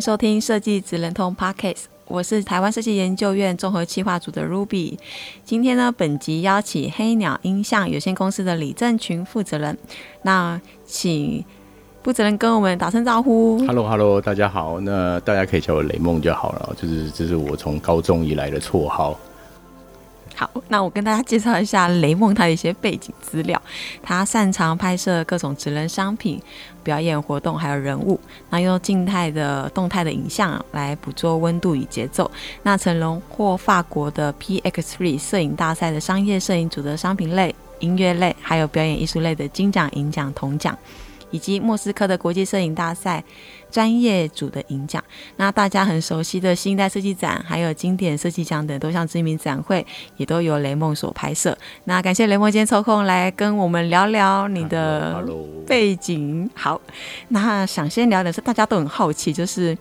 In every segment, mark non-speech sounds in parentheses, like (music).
收听设计直人通 Podcast，我是台湾设计研究院综合企划组的 Ruby。今天呢，本集邀请黑鸟音像有限公司的李正群负责人，那请负责人跟我们打声招呼。Hello，Hello，hello, 大家好。那大家可以叫我雷梦就好了，就是这是我从高中以来的绰号。好，那我跟大家介绍一下雷梦他的一些背景资料。他擅长拍摄各种职人商品、表演活动，还有人物。那用静态的、动态的影像来捕捉温度与节奏。那曾荣获法国的 PX3 摄影大赛的商业摄影组的商品类、音乐类，还有表演艺术类的金奖、银奖、铜奖。以及莫斯科的国际摄影大赛专业组的银奖，那大家很熟悉的新一代设计展，还有经典设计奖等多项知名展会，也都由雷梦所拍摄。那感谢雷梦今天抽空来跟我们聊聊你的背景。好，那想先聊的是大家都很好奇，就是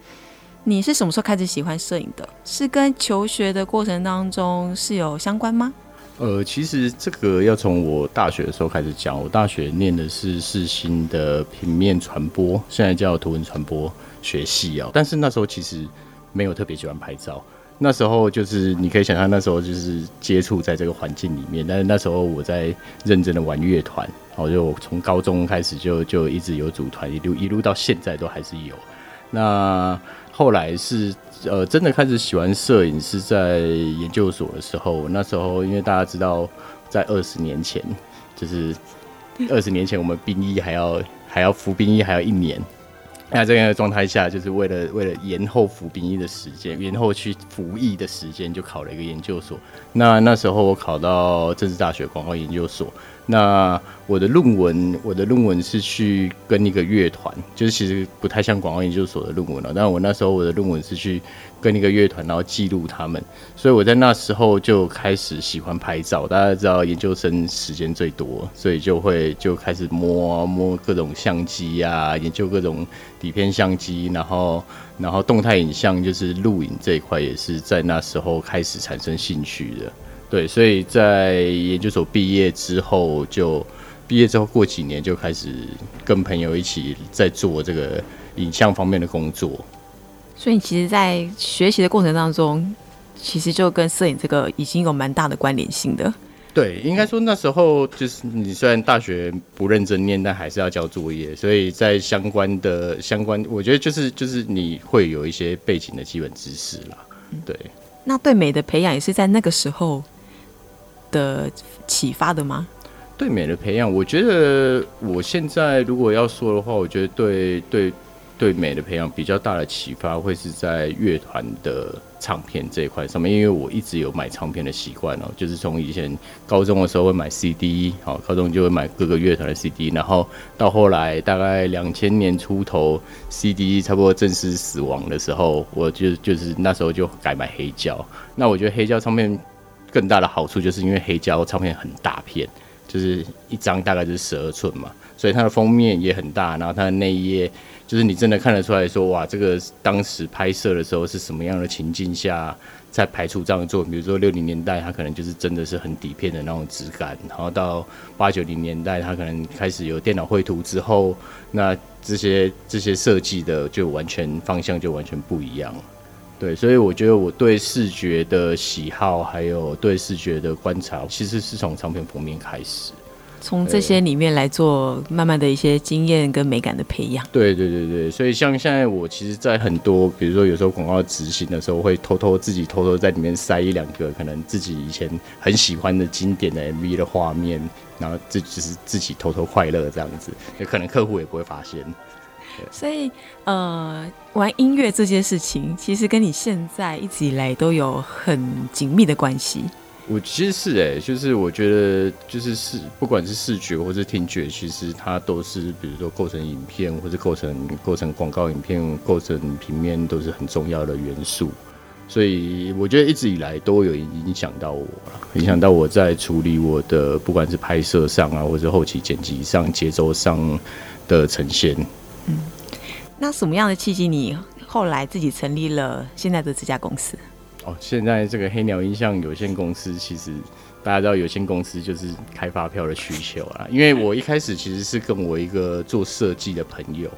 你是什么时候开始喜欢摄影的？是跟求学的过程当中是有相关吗？呃，其实这个要从我大学的时候开始讲。我大学念的是世新的平面传播，现在叫图文传播学系啊。但是那时候其实没有特别喜欢拍照。那时候就是你可以想象，那时候就是接触在这个环境里面。但是那时候我在认真的玩乐团，然后就从高中开始就就一直有组团，一路一路到现在都还是有。那后来是。呃，真的开始喜欢摄影是在研究所的时候。那时候，因为大家知道，在二十年前，就是二十年前，我们兵役还要还要服兵役还要一年。那这样的状态下，就是为了为了延后服兵役的时间，延后去服役的时间，就考了一个研究所。那那时候我考到政治大学广告研究所。那我的论文，我的论文是去跟一个乐团，就是其实不太像广告研究所的论文了。但我那时候我的论文是去跟一个乐团，然后记录他们，所以我在那时候就开始喜欢拍照。大家知道研究生时间最多，所以就会就开始摸摸各种相机呀，研究各种底片相机，然后然后动态影像就是录影这一块也是在那时候开始产生兴趣的。对，所以在研究所毕业之后，就毕业之后过几年就开始跟朋友一起在做这个影像方面的工作。所以，你其实，在学习的过程当中，其实就跟摄影这个已经有蛮大的关联性的。对，应该说那时候就是你虽然大学不认真念，但还是要交作业，所以在相关的相关，我觉得就是就是你会有一些背景的基本知识啦。对，那对美的培养也是在那个时候的启发的吗？对美的培养，我觉得我现在如果要说的话，我觉得对对对美的培养比较大的启发会是在乐团的唱片这一块上面，因为我一直有买唱片的习惯哦，就是从以前高中的时候会买 CD，好，高中就会买各个乐团的 CD，然后到后来大概两千年出头，CD 差不多正式死亡的时候，我就就是那时候就改买黑胶，那我觉得黑胶唱片。更大的好处就是因为黑胶唱片很大片，就是一张大概就是十二寸嘛，所以它的封面也很大，然后它的内页就是你真的看得出来说，哇，这个当时拍摄的时候是什么样的情境下在排出这样的作品。比如说六零年代，它可能就是真的是很底片的那种质感，然后到八九零年代，它可能开始有电脑绘图之后，那这些这些设计的就完全方向就完全不一样。对，所以我觉得我对视觉的喜好，还有对视觉的观察，其实是从唱片封面开始，从这些里面来做慢慢的一些经验跟美感的培养。对对对对，所以像现在我其实，在很多比如说有时候广告执行的时候，会偷偷自己偷偷在里面塞一两个可能自己以前很喜欢的经典的 MV 的画面，然后这就是自己偷偷快乐这样子，也可能客户也不会发现。所以，呃，玩音乐这件事情，其实跟你现在一直以来都有很紧密的关系。我其实是哎、欸，就是我觉得就是视，不管是视觉或是听觉，其实它都是，比如说构成影片或者构成构成广告影片、构成平面，都是很重要的元素。所以我觉得一直以来都有影响到我了，影响到我在处理我的不管是拍摄上啊，或者后期剪辑上、节奏上的呈现。嗯，那什么样的契机，你后来自己成立了现在的这家公司？哦，现在这个黑鸟音像有限公司，其实大家知道，有限公司就是开发票的需求啊。因为我一开始其实是跟我一个做设计的朋友，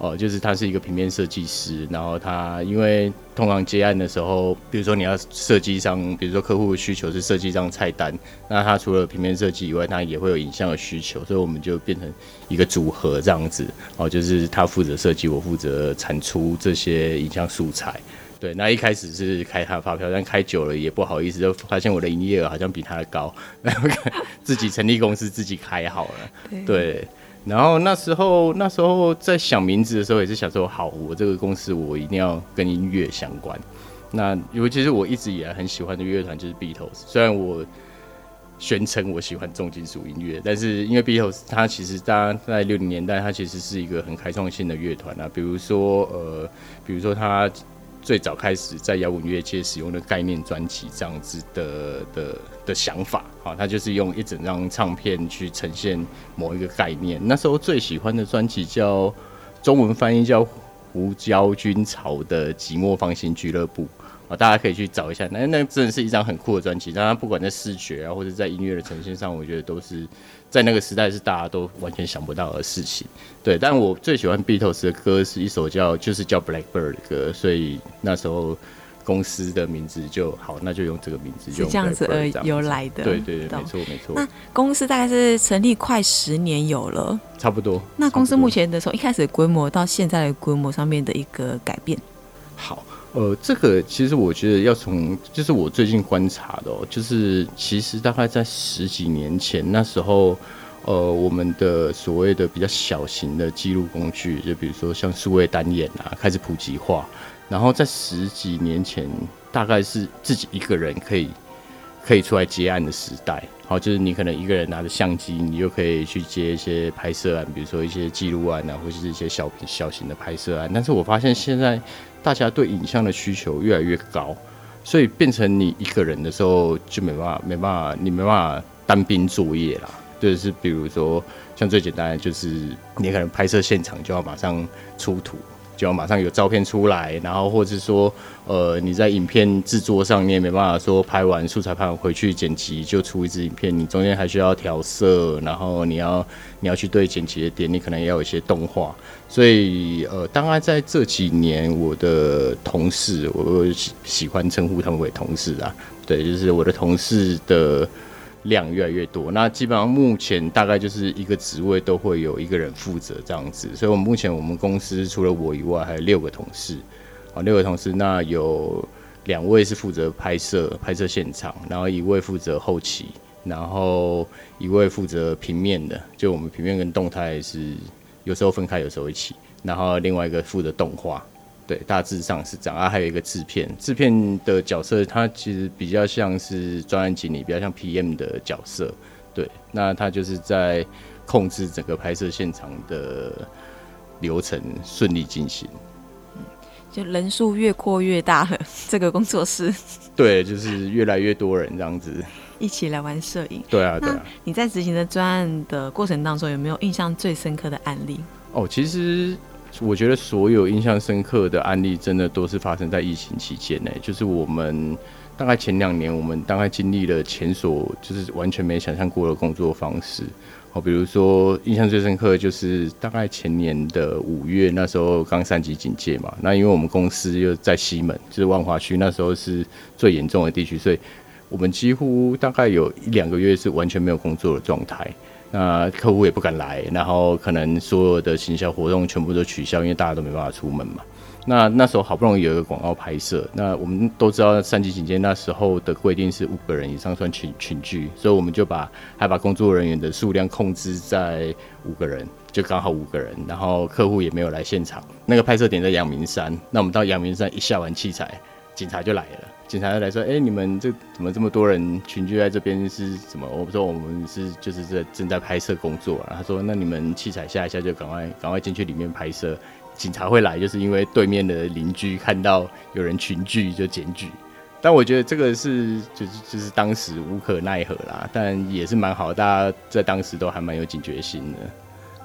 哦，就是他是一个平面设计师，然后他因为通常接案的时候，比如说你要设计一张，比如说客户的需求是设计一张菜单，那他除了平面设计以外，他也会有影像的需求，所以我们就变成一个组合这样子，哦，就是他负责设计，我负责产出这些影像素材。对，那一开始是开他的发票，但开久了也不好意思，就发现我的营业额好像比他的高，然后 (laughs) 自己成立公司自己开好了。对，对，然后那时候那时候在想名字的时候，也是想说，好，我这个公司我一定要跟音乐相关。那尤其是我一直以来很喜欢的乐团就是 Beatles，虽然我宣称我喜欢重金属音乐，但是因为 Beatles 它其实大家在六零年代，它其实是一个很开创性的乐团啊，比如说呃，比如说它。最早开始在摇滚乐界使用的概念专辑这样子的的的想法，好，他就是用一整张唱片去呈现某一个概念。那时候最喜欢的专辑叫中文翻译叫胡椒军潮的《寂寞芳心俱乐部》。啊，大家可以去找一下，那那真的是一张很酷的专辑。但它不管在视觉啊，或者在音乐的呈现上，我觉得都是在那个时代是大家都完全想不到的事情。对，但我最喜欢 Beatles 的歌是一首叫就是叫 Blackbird 的歌，所以那时候公司的名字就好，那就用这个名字，就用这样子而由来的。对对对，没错没错。那公司大概是成立快十年有了，差不多。那公司目前的从一开始的规模到现在的规模上面的一个改变，好。呃，这个其实我觉得要从，就是我最近观察的哦，就是其实大概在十几年前那时候，呃，我们的所谓的比较小型的记录工具，就比如说像数位单眼啊，开始普及化，然后在十几年前，大概是自己一个人可以可以出来接案的时代，好，就是你可能一个人拿着相机，你就可以去接一些拍摄案，比如说一些记录案啊，或者是一些小小型的拍摄案，但是我发现现在。大家对影像的需求越来越高，所以变成你一个人的时候就没办法，没办法，你没办法单兵作业啦。就是比如说，像最简单的，就是你可能拍摄现场就要马上出图。就要马上有照片出来，然后或者说，呃，你在影片制作上你也没办法说拍完素材拍完回去剪辑就出一支影片，你中间还需要调色，然后你要你要去对剪辑的点，你可能也要有一些动画。所以，呃，大概在这几年，我的同事，我喜喜欢称呼他们为同事啊，对，就是我的同事的。量越来越多，那基本上目前大概就是一个职位都会有一个人负责这样子，所以我们目前我们公司除了我以外还有六个同事，啊，六个同事，那有两位是负责拍摄拍摄现场，然后一位负责后期，然后一位负责平面的，就我们平面跟动态是有时候分开，有时候一起，然后另外一个负责动画。对，大致上是这样啊。还有一个制片，制片的角色，他其实比较像是专案经理，比较像 PM 的角色。对，那他就是在控制整个拍摄现场的流程顺利进行。就人数越扩越大了，(laughs) 这个工作室。对，就是越来越多人这样子一起来玩摄影。对啊，对啊。你在执行的专案的过程当中，有没有印象最深刻的案例？哦，其实。我觉得所有印象深刻的案例，真的都是发生在疫情期间呢。就是我们大概前两年，我们大概经历了前所就是完全没想象过的工作方式。好，比如说印象最深刻的就是大概前年的五月，那时候刚三级警戒嘛。那因为我们公司又在西门，就是万华区，那时候是最严重的地区，所以我们几乎大概有一两个月是完全没有工作的状态。那客户也不敢来，然后可能所有的行销活动全部都取消，因为大家都没办法出门嘛。那那时候好不容易有一个广告拍摄，那我们都知道三级警戒那时候的规定是五个人以上算群群聚，所以我们就把还把工作人员的数量控制在五个人，就刚好五个人。然后客户也没有来现场，那个拍摄点在阳明山，那我们到阳明山一下完器材。警察就来了，警察就来说：“哎、你们这怎么这么多人群聚在这边？是什么？”我说：“我们是就是在正在拍摄工作。”他说：“那你们器材下一下就赶快赶快进去里面拍摄。警察会来，就是因为对面的邻居看到有人群聚就检举。但我觉得这个是就是就是当时无可奈何啦，但也是蛮好，大家在当时都还蛮有警觉心的。”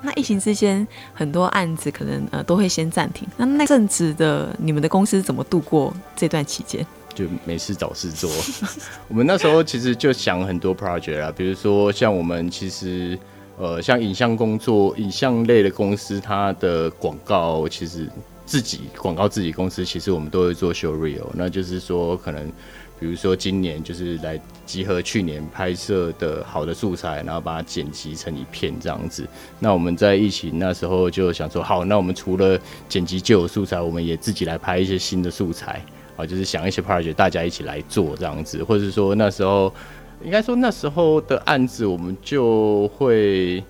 那疫情之间，很多案子可能呃都会先暂停。那那阵子的你们的公司怎么度过这段期间？就没事找事做。(laughs) 我们那时候其实就想很多 project 啦，比如说像我们其实呃像影像工作、影像类的公司，它的广告其实自己广告自己公司，其实我们都会做 show reel，那就是说可能。比如说今年就是来集合去年拍摄的好的素材，然后把它剪辑成一片这样子。那我们在疫情那时候就想说，好，那我们除了剪辑旧有素材，我们也自己来拍一些新的素材啊，就是想一些 project 大家一起来做这样子，或者是说那时候应该说那时候的案子，我们就会。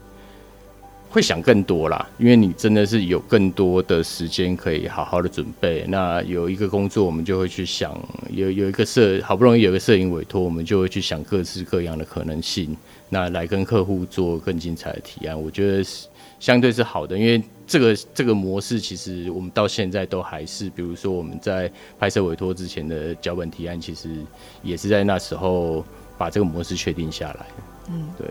会想更多啦，因为你真的是有更多的时间可以好好的准备。那有一个工作，我们就会去想，有有一个摄，好不容易有个摄影委托，我们就会去想各式各样的可能性，那来跟客户做更精彩的提案。我觉得是相对是好的，因为这个这个模式其实我们到现在都还是，比如说我们在拍摄委托之前的脚本提案，其实也是在那时候把这个模式确定下来。嗯，对。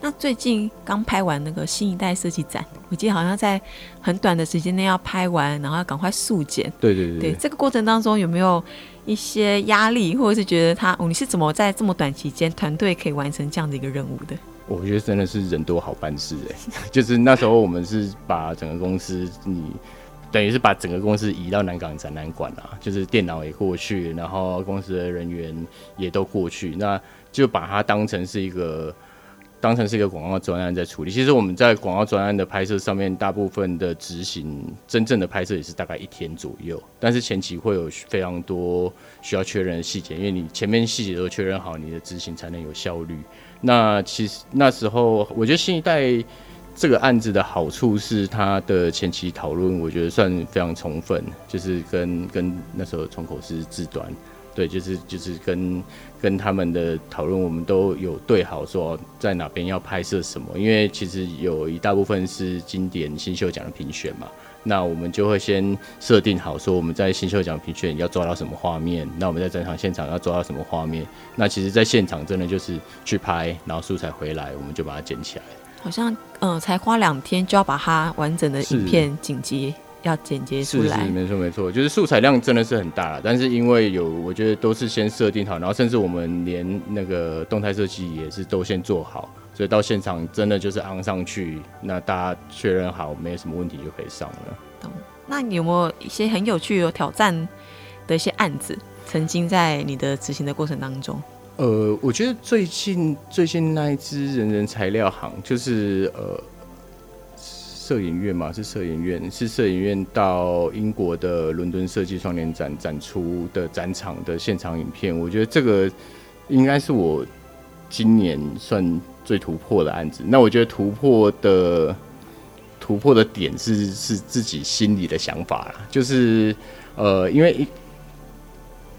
那最近刚拍完那个新一代设计展，我记得好像在很短的时间内要拍完，然后要赶快速剪。对对对。对，这个过程当中有没有一些压力，或者是觉得他，哦，你是怎么在这么短期间团队可以完成这样的一个任务的？我觉得真的是人多好办事哎，(laughs) 就是那时候我们是把整个公司，你等于是把整个公司移到南港展览馆啊，就是电脑也过去，然后公司的人员也都过去，那就把它当成是一个。当成是一个广告专案在处理。其实我们在广告专案的拍摄上面，大部分的执行真正的拍摄也是大概一天左右。但是前期会有非常多需要确认的细节，因为你前面细节都确认好，你的执行才能有效率。那其实那时候，我觉得新一代这个案子的好处是它的前期讨论，我觉得算非常充分，就是跟跟那时候窗口是制端。对，就是就是跟跟他们的讨论，我们都有对好说在哪边要拍摄什么，因为其实有一大部分是经典新秀奖的评选嘛，那我们就会先设定好说我们在新秀奖评选要抓到什么画面，那我们在整场现场要抓到什么画面，那其实在现场真的就是去拍，然后素材回来，我们就把它剪起来。好像嗯，才花两天就要把它完整的影片剪辑。要剪接出来，是是没错没错，就是素材量真的是很大了，但是因为有，我觉得都是先设定好，然后甚至我们连那个动态设计也是都先做好，所以到现场真的就是昂上去，那大家确认好没有什么问题就可以上了。懂？那你有没有一些很有趣有挑战的一些案子，曾经在你的执行的过程当中？呃，我觉得最近最近那一支人人材料行，就是呃。摄影院嘛，是摄影院，是摄影院到英国的伦敦设计双年展展出的展场的现场影片。我觉得这个应该是我今年算最突破的案子。那我觉得突破的突破的点是是自己心里的想法啦，就是呃，因为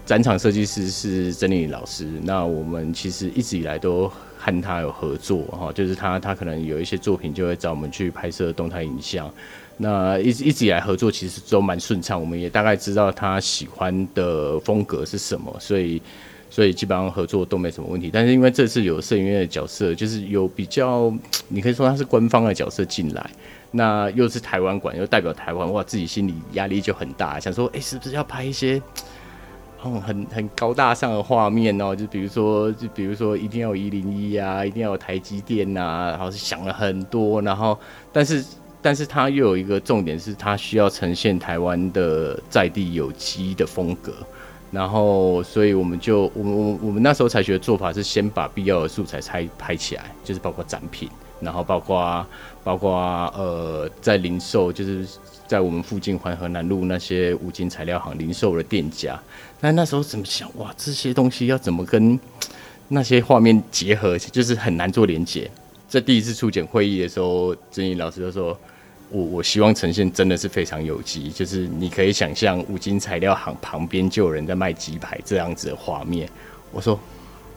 展场设计师是曾丽老师，那我们其实一直以来都。和他有合作哈，就是他他可能有一些作品就会找我们去拍摄动态影像，那一直一直以来合作其实都蛮顺畅，我们也大概知道他喜欢的风格是什么，所以所以基本上合作都没什么问题。但是因为这次有摄影院的角色，就是有比较，你可以说他是官方的角色进来，那又是台湾馆，又代表台湾，哇，自己心里压力就很大，想说，哎、是不是要拍一些？哦，很很高大上的画面哦，就比如说，就比如说，一定要有一零一啊，一定要有台积电呐、啊，然后是想了很多，然后，但是，但是它又有一个重点是，它需要呈现台湾的在地有机的风格，然后，所以我们就，我们我我们那时候采取的做法是，先把必要的素材拆拍起来，就是包括展品，然后包括包括呃，在零售，就是。在我们附近环河南路那些五金材料行零售的店家，那那时候怎么想？哇，这些东西要怎么跟那些画面结合，就是很难做连接。在第一次初检会议的时候，曾毅老师就说：“我我希望呈现真的是非常有机，就是你可以想象五金材料行旁边就有人在卖鸡排这样子的画面。我说，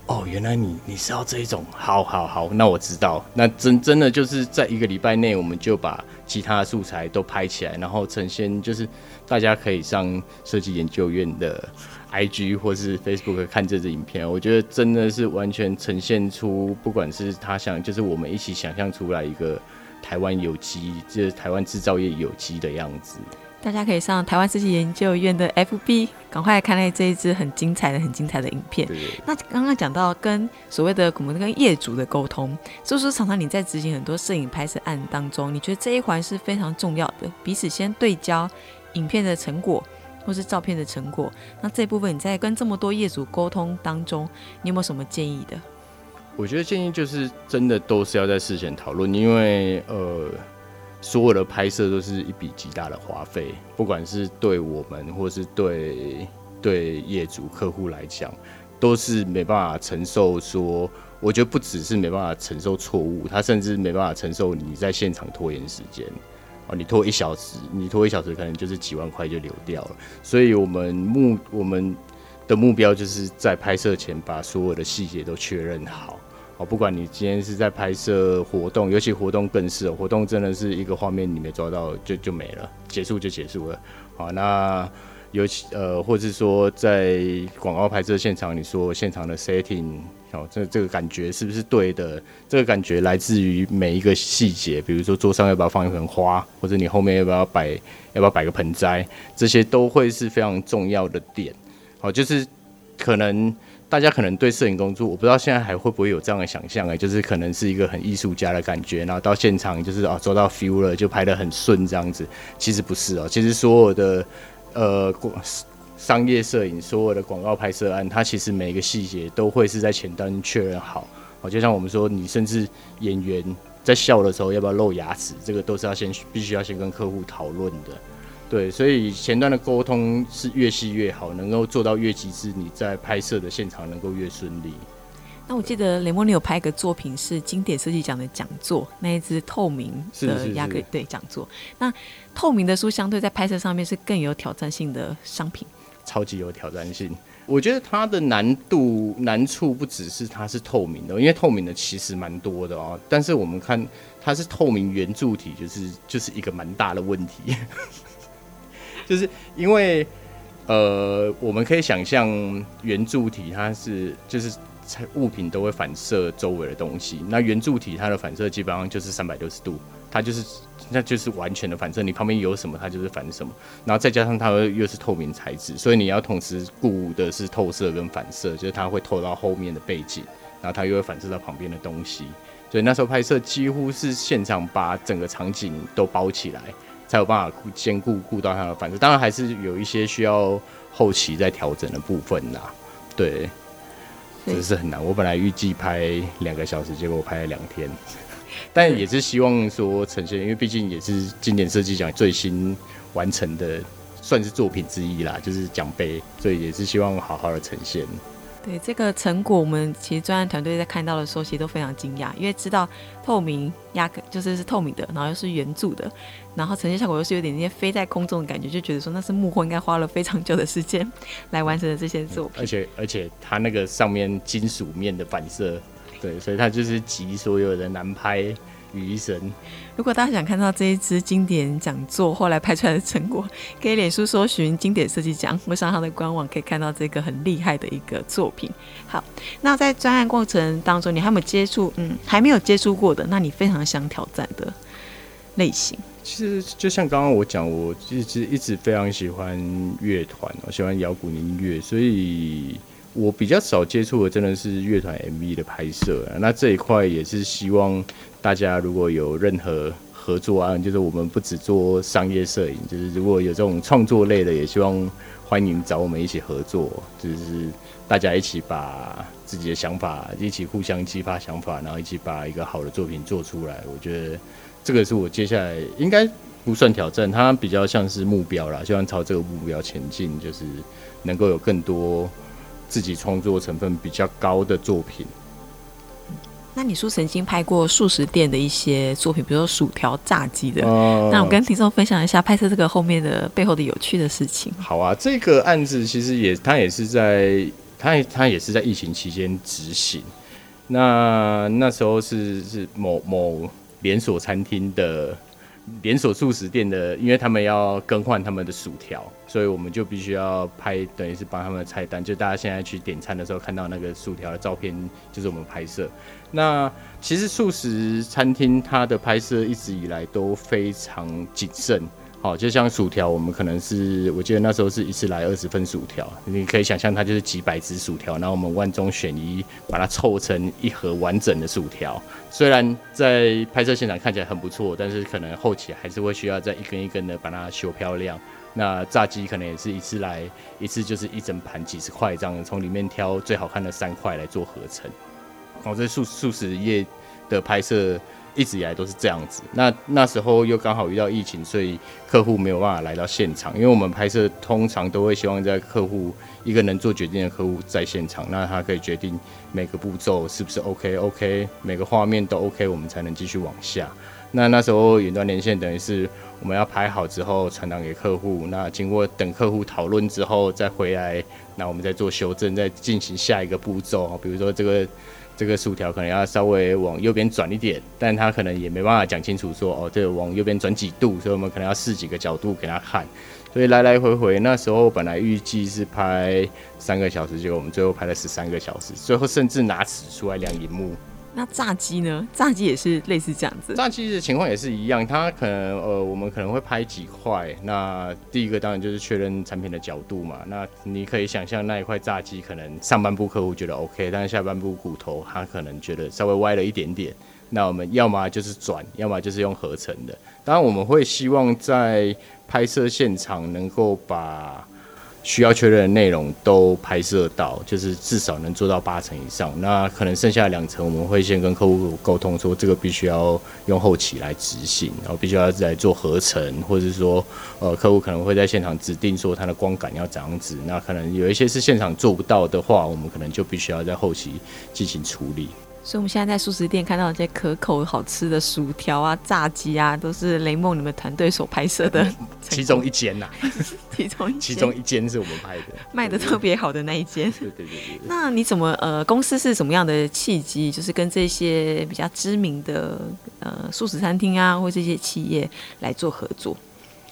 哦，原来你你是要这一种，好好好，那我知道，那真真的就是在一个礼拜内，我们就把其他的素材都拍起来，然后呈现，就是大家可以上设计研究院的 IG 或是 Facebook 看这支影片，我觉得真的是完全呈现出，不管是他想，就是我们一起想象出来一个。台湾有机，就是台湾制造业有机的样子。大家可以上台湾设计研究院的 FB，赶快来看那这一支很精彩的、很精彩的影片。对对对。那刚刚讲到跟所谓的我们跟业主的沟通，所以说常常你在执行很多摄影拍摄案当中，你觉得这一环是非常重要的，彼此先对焦影片的成果或是照片的成果。那这部分你在跟这么多业主沟通当中，你有没有什么建议的？我觉得建议就是真的都是要在事前讨论，因为呃，所有的拍摄都是一笔极大的花费，不管是对我们或是对对业主客户来讲，都是没办法承受说，我觉得不只是没办法承受错误，他甚至没办法承受你在现场拖延时间啊，你拖一小时，你拖一小时可能就是几万块就流掉了，所以我们目我们的目标就是在拍摄前把所有的细节都确认好。不管你今天是在拍摄活动，尤其活动更是，活动真的是一个画面你没抓到就就没了，结束就结束了。好，那尤其呃，或是说在广告拍摄现场，你说现场的 setting，哦，这这个感觉是不是对的？这个感觉来自于每一个细节，比如说桌上要不要放一盆花，或者你后面要不要摆要不要摆个盆栽，这些都会是非常重要的点。好，就是可能。大家可能对摄影工作，我不知道现在还会不会有这样的想象哎，就是可能是一个很艺术家的感觉，然后到现场就是啊，走到 feel 了，就拍得很顺这样子。其实不是哦，其实所有的呃广商业摄影，所有的广告拍摄案，它其实每一个细节都会是在前端确认好。哦，就像我们说，你甚至演员在笑的时候要不要露牙齿，这个都是要先必须要先跟客户讨论的。对，所以前端的沟通是越细越好，能够做到越极致，你在拍摄的现场能够越顺利。那我记得雷蒙，你有拍一个作品是经典设计奖的讲座，那一只透明的亚克力对讲座。那透明的书相对在拍摄上面是更有挑战性的商品，超级有挑战性。我觉得它的难度难处不只是它是透明的，因为透明的其实蛮多的哦。但是我们看它是透明圆柱体，就是就是一个蛮大的问题。就是因为，呃，我们可以想象圆柱体它是就是物品都会反射周围的东西，那圆柱体它的反射基本上就是三百六十度，它就是那就是完全的反射，你旁边有什么它就是反什么，然后再加上它又是透明材质，所以你要同时顾的是透射跟反射，就是它会透到后面的背景，然后它又会反射到旁边的东西，所以那时候拍摄几乎是现场把整个场景都包起来。才有办法兼顾顾到它的反射，当然还是有一些需要后期再调整的部分啦。对，这是很难。我本来预计拍两个小时，结果我拍了两天，(laughs) 但也是希望说呈现，因为毕竟也是经典设计奖最新完成的，算是作品之一啦，就是奖杯，所以也是希望好好的呈现。对这个成果，我们其实专案团队在看到的时候，其实都非常惊讶，因为知道透明压克就是是透明的，然后又是圆柱的，然后呈现效果又是有点那些飞在空中的感觉，就觉得说那是幕后应该花了非常久的时间来完成的这些作品。而且而且它那个上面金属面的反射，对，所以它就是集所有的难拍于一身。如果大家想看到这一支经典讲座后来拍出来的成果，可以脸书搜寻“经典设计奖”，或上他的官网可以看到这个很厉害的一个作品。好，那在专案过程当中，你还有没有接触？嗯，还没有接触过的，那你非常想挑战的类型？其实就像刚刚我讲，我其实一直非常喜欢乐团，我喜欢摇滚音乐，所以我比较少接触的真的是乐团 MV 的拍摄。那这一块也是希望。大家如果有任何合作案，就是我们不只做商业摄影，就是如果有这种创作类的，也希望欢迎找我们一起合作，就是大家一起把自己的想法一起互相激发想法，然后一起把一个好的作品做出来。我觉得这个是我接下来应该不算挑战，它比较像是目标啦，希望朝这个目标前进，就是能够有更多自己创作成分比较高的作品。那你说曾经拍过素食店的一些作品，比如说薯条、炸鸡的，哦、那我跟听众分享一下拍摄这个后面的背后的有趣的事情。好啊，这个案子其实也，他也是在，它它也是在疫情期间执行。那那时候是是某某连锁餐厅的。连锁素食店的，因为他们要更换他们的薯条，所以我们就必须要拍，等于是帮他们的菜单。就大家现在去点餐的时候看到那个薯条的照片，就是我们拍摄。那其实素食餐厅它的拍摄一直以来都非常谨慎。好，就像薯条，我们可能是，我记得那时候是一次来二十份薯条，你可以想象它就是几百只薯条，然后我们万中选一，把它凑成一盒完整的薯条。虽然在拍摄现场看起来很不错，但是可能后期还是会需要再一根一根的把它修漂亮。那炸鸡可能也是一次来一次就是一整盘几十块这样，从里面挑最好看的三块来做合成。哦，这速速食业的拍摄。一直以来都是这样子。那那时候又刚好遇到疫情，所以客户没有办法来到现场。因为我们拍摄通常都会希望在客户一个能做决定的客户在现场，那他可以决定每个步骤是不是 OK OK，每个画面都 OK，我们才能继续往下。那那时候远端连线等于是我们要拍好之后传达给客户，那经过等客户讨论之后再回来，那我们再做修正，再进行下一个步骤。比如说这个。这个薯条可能要稍微往右边转一点，但他可能也没办法讲清楚说哦，这个往右边转几度，所以我们可能要试几个角度给他看。所以来来回回，那时候本来预计是拍三个小时，结果我们最后拍了十三个小时，最后甚至拿尺出来量荧幕。那炸鸡呢？炸鸡也是类似这样子。炸鸡的情况也是一样，它可能呃，我们可能会拍几块。那第一个当然就是确认产品的角度嘛。那你可以想象那一块炸鸡可能上半部客户觉得 OK，但是下半部骨头他可能觉得稍微歪了一点点。那我们要么就是转，要么就是用合成的。当然我们会希望在拍摄现场能够把。需要确认的内容都拍摄到，就是至少能做到八成以上。那可能剩下两成，我们会先跟客户沟通说，这个必须要用后期来执行，然后必须要来做合成，或者是说，呃，客户可能会在现场指定说它的光感要怎样子。那可能有一些是现场做不到的话，我们可能就必须要在后期进行处理。所以，我们现在在素食店看到一些可口好吃的薯条啊、炸鸡啊，都是雷梦你们团队所拍摄的其中一间呐。(laughs) 其中一其中一间是我们拍的，卖的特别好的那一间。对对对对。那你怎么呃，公司是什么样的契机，就是跟这些比较知名的呃素食餐厅啊，或这些企业来做合作？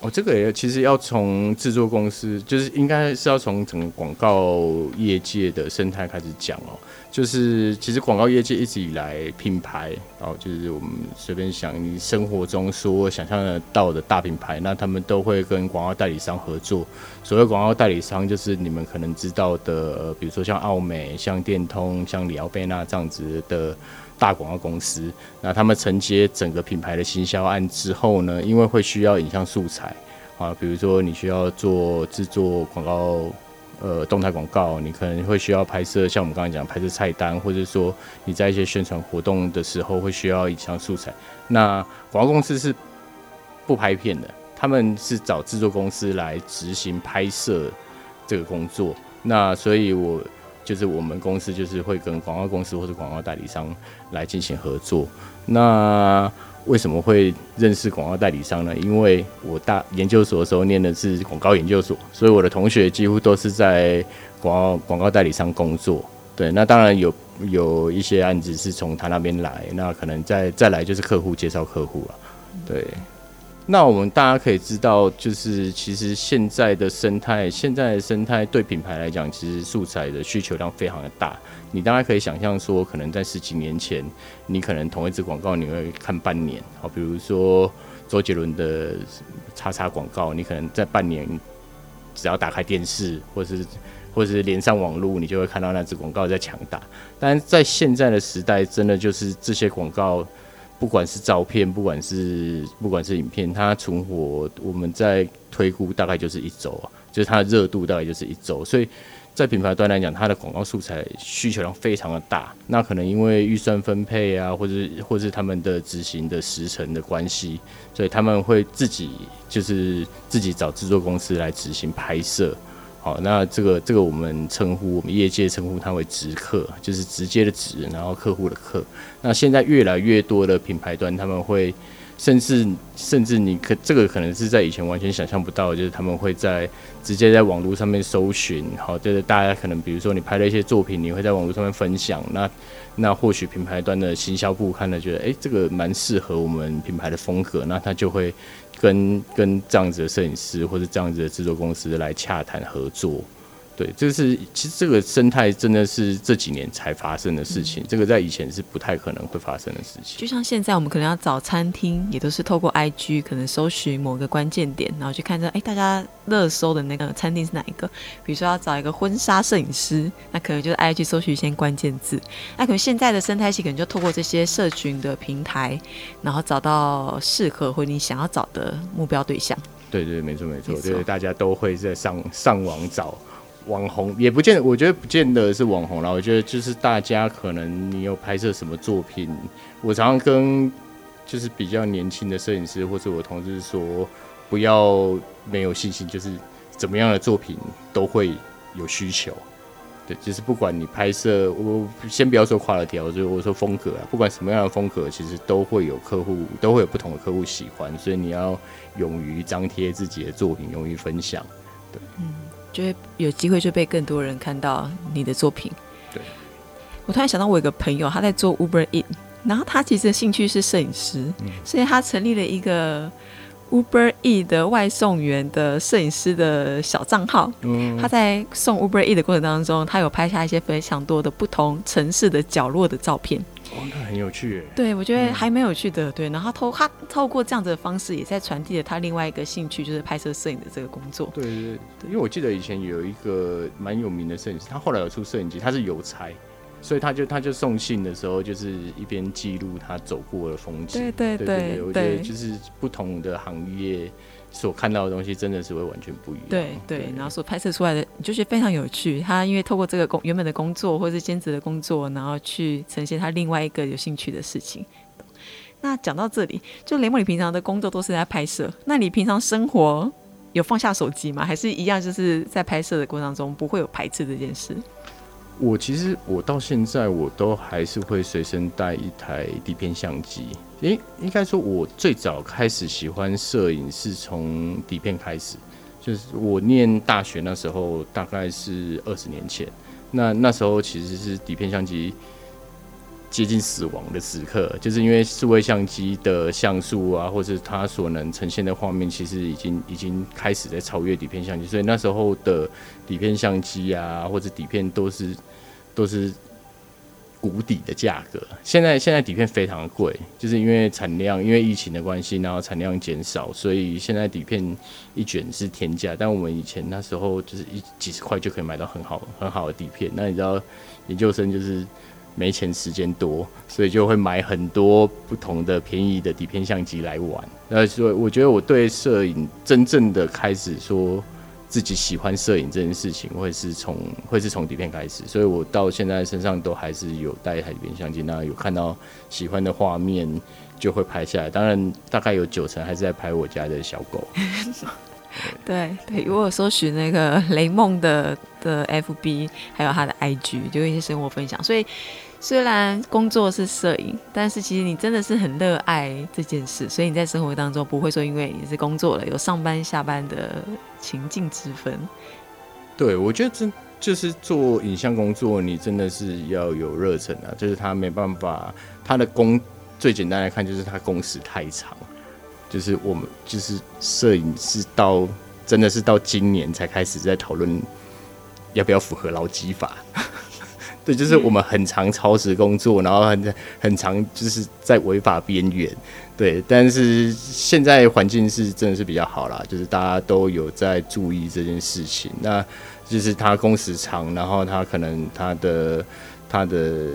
哦，这个也其实要从制作公司，就是应该是要从整个广告业界的生态开始讲哦。就是其实广告业界一直以来品牌，哦，就是我们随便想，你生活中所想象得到的大品牌，那他们都会跟广告代理商合作。所谓广告代理商，就是你们可能知道的，比如说像奥美、像电通、像里奥贝纳这样子的大广告公司。那他们承接整个品牌的行销案之后呢，因为会需要影像素材啊，比如说你需要做制作广告。呃，动态广告，你可能会需要拍摄，像我们刚才讲拍摄菜单，或者说你在一些宣传活动的时候会需要影像素材。那广告公司是不拍片的，他们是找制作公司来执行拍摄这个工作。那所以，我就是我们公司就是会跟广告公司或者广告代理商来进行合作。那为什么会认识广告代理商呢？因为我大研究所的时候念的是广告研究所，所以我的同学几乎都是在广告广告代理商工作。对，那当然有有一些案子是从他那边来，那可能再再来就是客户介绍客户了。对。那我们大家可以知道，就是其实现在的生态，现在的生态对品牌来讲，其实素材的需求量非常的大。你大概可以想象说，可能在十几年前，你可能同一支广告你会看半年，好，比如说周杰伦的叉叉广告，你可能在半年只要打开电视，或是或是连上网络，你就会看到那支广告在强打。但在现在的时代，真的就是这些广告。不管是照片，不管是不管是影片，它存活，我们在推估大概就是一周啊，就是它的热度大概就是一周，所以在品牌端来讲，它的广告素材需求量非常的大。那可能因为预算分配啊，或者或是他们的执行的时程的关系，所以他们会自己就是自己找制作公司来执行拍摄。好，那这个这个我们称呼我们业界称呼它为直客，就是直接的直，然后客户的客。那现在越来越多的品牌端他们会。甚至甚至你可这个可能是在以前完全想象不到，就是他们会在直接在网络上面搜寻，好，就是大家可能比如说你拍了一些作品，你会在网络上面分享，那那或许品牌端的行销部看了觉得，哎、这个蛮适合我们品牌的风格，那他就会跟跟这样子的摄影师或者这样子的制作公司来洽谈合作。对，就是其实这个生态真的是这几年才发生的事情，嗯，这个在以前是不太可能会发生的事情。就像现在我们可能要找餐厅，也都是透过 IG 可能搜寻某个关键点，然后去看着，哎，大家热搜的那个餐厅是哪一个？比如说要找一个婚纱摄影师，那可能就是 IG 搜寻一些关键字。那可能现在的生态系可能就透过这些社群的平台，然后找到适合或你想要找的目标对象。对对，没错没错，就是大家都会在上上网找。网红也不见得，我觉得不见得是网红啦。我觉得就是大家可能你有拍摄什么作品，我常常跟就是比较年轻的摄影师或者我同事说，不要没有信心，就是怎么样的作品都会有需求。对，就是不管你拍摄，我先不要说 quality，我就我说风格啊，不管什么样的风格，其实都会有客户，都会有不同的客户喜欢，所以你要勇于张贴自己的作品，勇于分享。对，嗯。就会有机会就被更多人看到你的作品。对，我突然想到，我有个朋友他在做 Uber Eats，然后他其实的兴趣是摄影师，嗯，所以他成立了一个 Uber Eats 的外送员的摄影师的小账号。嗯，他在送 Uber Eats 的过程当中，他有拍下一些非常多的不同城市的角落的照片。哦，那很有趣耶。对，我觉得还蛮有趣的。对，然后他透他透过这样子的方式，也在传递了他另外一个兴趣，就是拍摄摄影的这个工作。对对对，因为我记得以前有一个蛮有名的摄影师，他后来有出摄影机，他是邮差，所以他就他就送信的时候，就是一边记录他走过的风景。对对对，对，对，对，我觉得就是不同的行业。所看到的东西真的是会完全不一样。对对，然后所拍摄出来的，你就觉得非常有趣。他因为透过这个工原本的工作或是兼职的工作，然后去呈现他另外一个有兴趣的事情。那讲到这里，就雷梦，你平常的工作都是在拍摄，那你平常生活有放下手机吗？还是一样就是在拍摄的过程当中不会有排斥这件事？我其实我到现在我都还是会随身带一台底片相机。诶、欸，应该说，我最早开始喜欢摄影是从底片开始，就是我念大学那时候，大概是二十年前。那那时候其实是底片相机接近死亡的时刻，就是因为数位相机的像素啊，或者它所能呈现的画面，其实已经已经开始在超越底片相机，所以那时候的底片相机啊，或者底片都是。都是谷底的价格。现在现在底片非常贵，就是因为产量，因为疫情的关系，然后产量减少，所以现在底片一卷是天价。但我们以前那时候就是一几十块就可以买到很好很好的底片。那你知道研究生就是没钱时间多，所以就会买很多不同的便宜的底片相机来玩。那所以我觉得我对摄影真正的开始说。自己喜欢摄影这件事情，会是从会是从底片开始，所以我到现在身上都还是有带一台底片相机，那有看到喜欢的画面就会拍下来。当然，大概有九成还是在拍我家的小狗。对 (laughs) 对，如果搜寻那个雷梦的的 FB，还有他的 IG，就一些生活分享，所以。虽然工作是摄影，但是其实你真的是很热爱这件事，所以你在生活当中不会说因为你是工作了有上班下班的情境之分。对，我觉得真就是做影像工作，你真的是要有热忱啊，就是他没办法，他的工最简单来看就是他工时太长，就是我们就是摄影是到真的是到今年才开始在讨论要不要符合劳基法。对，就是我们很常超时工作，然后很很常就是在违法边缘。对，但是现在环境是真的是比较好啦，就是大家都有在注意这件事情。那就是他工时长，然后他可能他的他的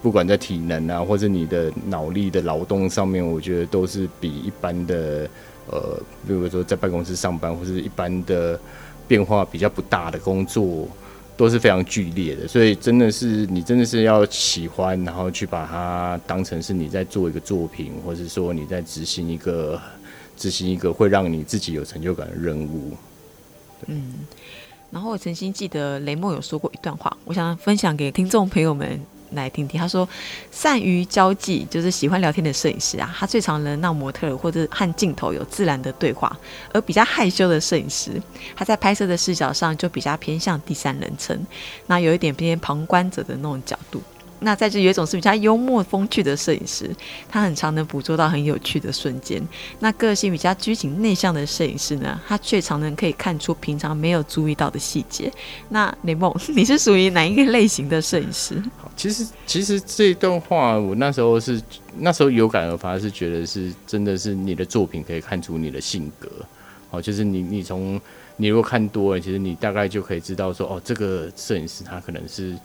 不管在体能啊，或者你的脑力的劳动上面，我觉得都是比一般的呃，比如说在办公室上班或者一般的变化比较不大的工作。都是非常剧烈的，所以真的是你真的是要喜欢，然后去把它当成是你在做一个作品，或是说你在执行一个执行一个会让你自己有成就感的任务。嗯，然后我曾经记得雷梦有说过一段话，我想分享给听众朋友们来听听。他说：“善于交际，就是喜欢聊天的摄影师啊，他最常能让模特或者和镜头有自然的对话；而比较害羞的摄影师，他在拍摄的视角上就比较偏向第三人称，那有一点偏旁观者的那种角度。”那在这有一种是比较幽默风趣的摄影师，他很常能捕捉到很有趣的瞬间。那个性比较拘谨内向的摄影师呢，他却常能可以看出平常没有注意到的细节。(laughs) 那雷梦，你是属于哪一个类型的摄影师？好，其实其实这一段话，我那时候是那时候有感而发，是觉得是真的是你的作品可以看出你的性格。好，就是你你从你如果看多了，其实你大概就可以知道说，哦，这个摄影师他可能是。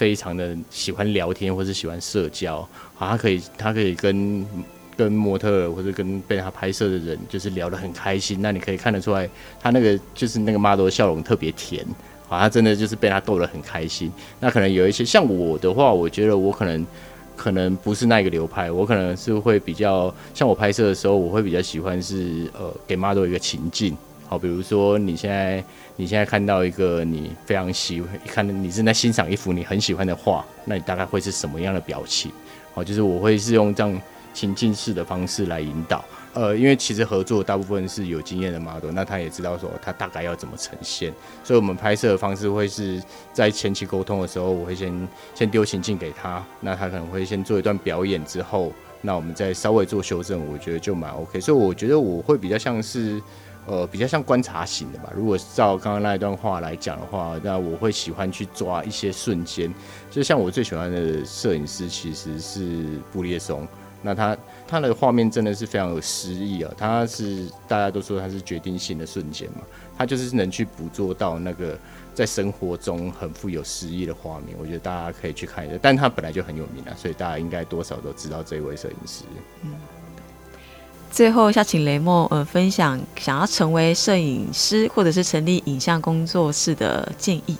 非常的喜欢聊天，或是喜欢社交，好，他可以，他可以跟跟模特或者跟被他拍摄的人，就是聊得很开心。那你可以看得出来，他那个就是那个 model 笑容特别甜，好，他真的就是被他逗得很开心。那可能有一些像我的话，我觉得我可能可能不是那个流派，我可能是会比较像我拍摄的时候，我会比较喜欢是呃给 model 一个情境。好，比如说你现在你现在看到一个你非常喜欢，看你正在欣赏一幅你很喜欢的画，那你大概会是什么样的表情？好，就是我会是用这样情境式的方式来引导。呃，因为其实合作大部分是有经验的 model，那他也知道说他大概要怎么呈现，所以我们拍摄的方式会是在前期沟通的时候，我会先先丢情境给他，那他可能会先做一段表演之后，那我们再稍微做修正，我觉得就蛮 OK。所以我觉得我会比较像是。呃，比较像观察型的吧。如果照刚刚那一段话来讲的话，那我会喜欢去抓一些瞬间。就像我最喜欢的摄影师其实是布列松，那他他的画面真的是非常有诗意啊。他是大家都说他是决定性的瞬间嘛，他就是能去捕捉到那个在生活中很富有诗意的画面。我觉得大家可以去看一下，但他本来就很有名啊，所以大家应该多少都知道这位摄影师。嗯。最后，想请雷梦呃分享想要成为摄影师或者是成立影像工作室的建议。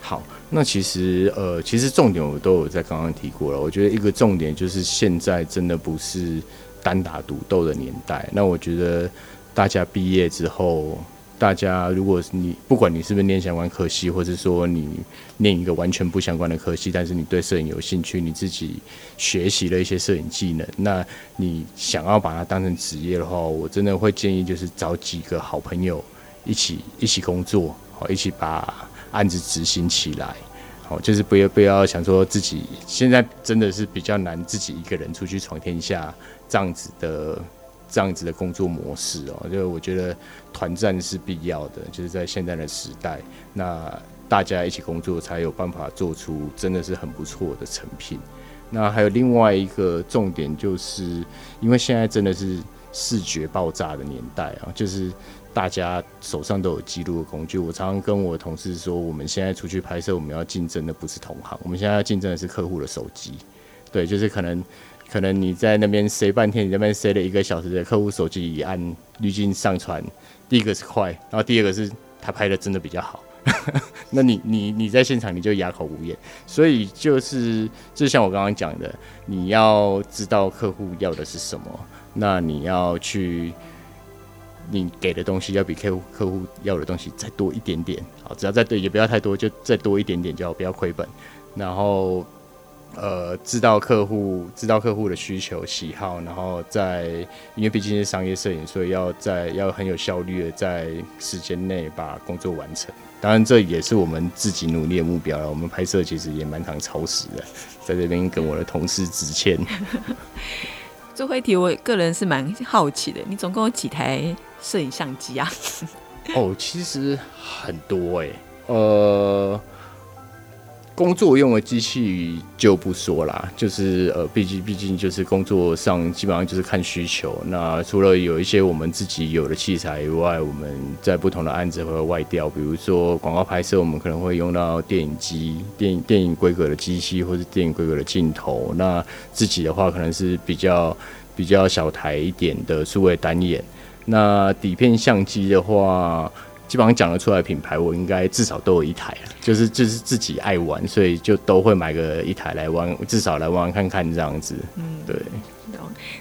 好，那其实呃，其实重点我都有在刚刚提过了。我觉得一个重点就是现在真的不是单打独斗的年代。那我觉得大家毕业之后。大家，如果你不管你是不是念相关科系，或者说你念一个完全不相关的科系，但是你对摄影有兴趣，你自己学习了一些摄影技能，那你想要把它当成职业的话，我真的会建议就是找几个好朋友一起一起工作，好，一起把案子执行起来，好，就是不要不要想说自己现在真的是比较难自己一个人出去闯天下这样子的。这样子的工作模式哦，就我觉得团战是必要的，就是在现在的时代，那大家一起工作才有办法做出真的是很不错的成品。那还有另外一个重点，就是因为现在真的是视觉爆炸的年代啊，就是大家手上都有记录的工具。我常常跟我同事说，我们现在出去拍摄，我们要竞争的不是同行，我们现在要竞争的是客户的手机。对，就是可能。可能你在那边塞半天，你那边塞了一个小时的客户手机一按滤镜上传，第一个是快，然后第二个是他拍的真的比较好。(laughs) 那你你你在现场你就哑口无言，所以就是就像我刚刚讲的，你要知道客户要的是什么，那你要去你给的东西要比客户客户要的东西再多一点点，好，只要再对也不要太多，就再多一点点就好，不要亏本，然后。呃，知道客户，知道客户的需求喜好，然后在，因为毕竟是商业摄影，所以要在要很有效率的在时间内把工作完成。当然，这也是我们自己努力的目标了。我们拍摄其实也蛮常超时的，在这边跟我的同事致歉。最后一题，我个人是蛮好奇的，你总共有几台摄影相机啊？哦，其实很多哎、欸，呃。工作用的机器就不说啦，就是呃，毕竟毕竟就是工作上基本上就是看需求。那除了有一些我们自己有的器材以外，我们在不同的案子会外调，比如说广告拍摄，我们可能会用到电影机、电影电影规格的机器，或是电影规格的镜头。那自己的话，可能是比较比较小台一点的数位单眼。那底片相机的话。基本上讲得出来品牌，我应该至少都有一台，就是就是自己爱玩，所以就都会买个一台来玩，至少来玩玩看看这样子。嗯，对。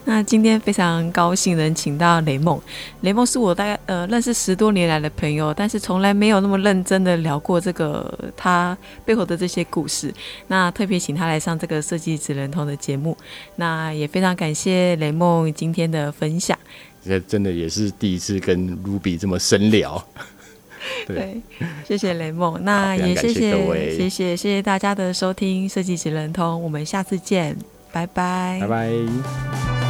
那今天非常高兴能请到雷梦，雷梦是我大概呃认识十多年来的朋友，但是从来没有那么认真的聊过这个他背后的这些故事。那特别请他来上这个设计职人通的节目，那也非常感谢雷梦今天的分享。这 (laughs) 真的也是第一次跟 Ruby 这么深聊。(laughs) 对，谢谢雷梦，那也谢谢谢谢谢谢大家的收听设计职人通，我们下次见。拜拜，拜拜。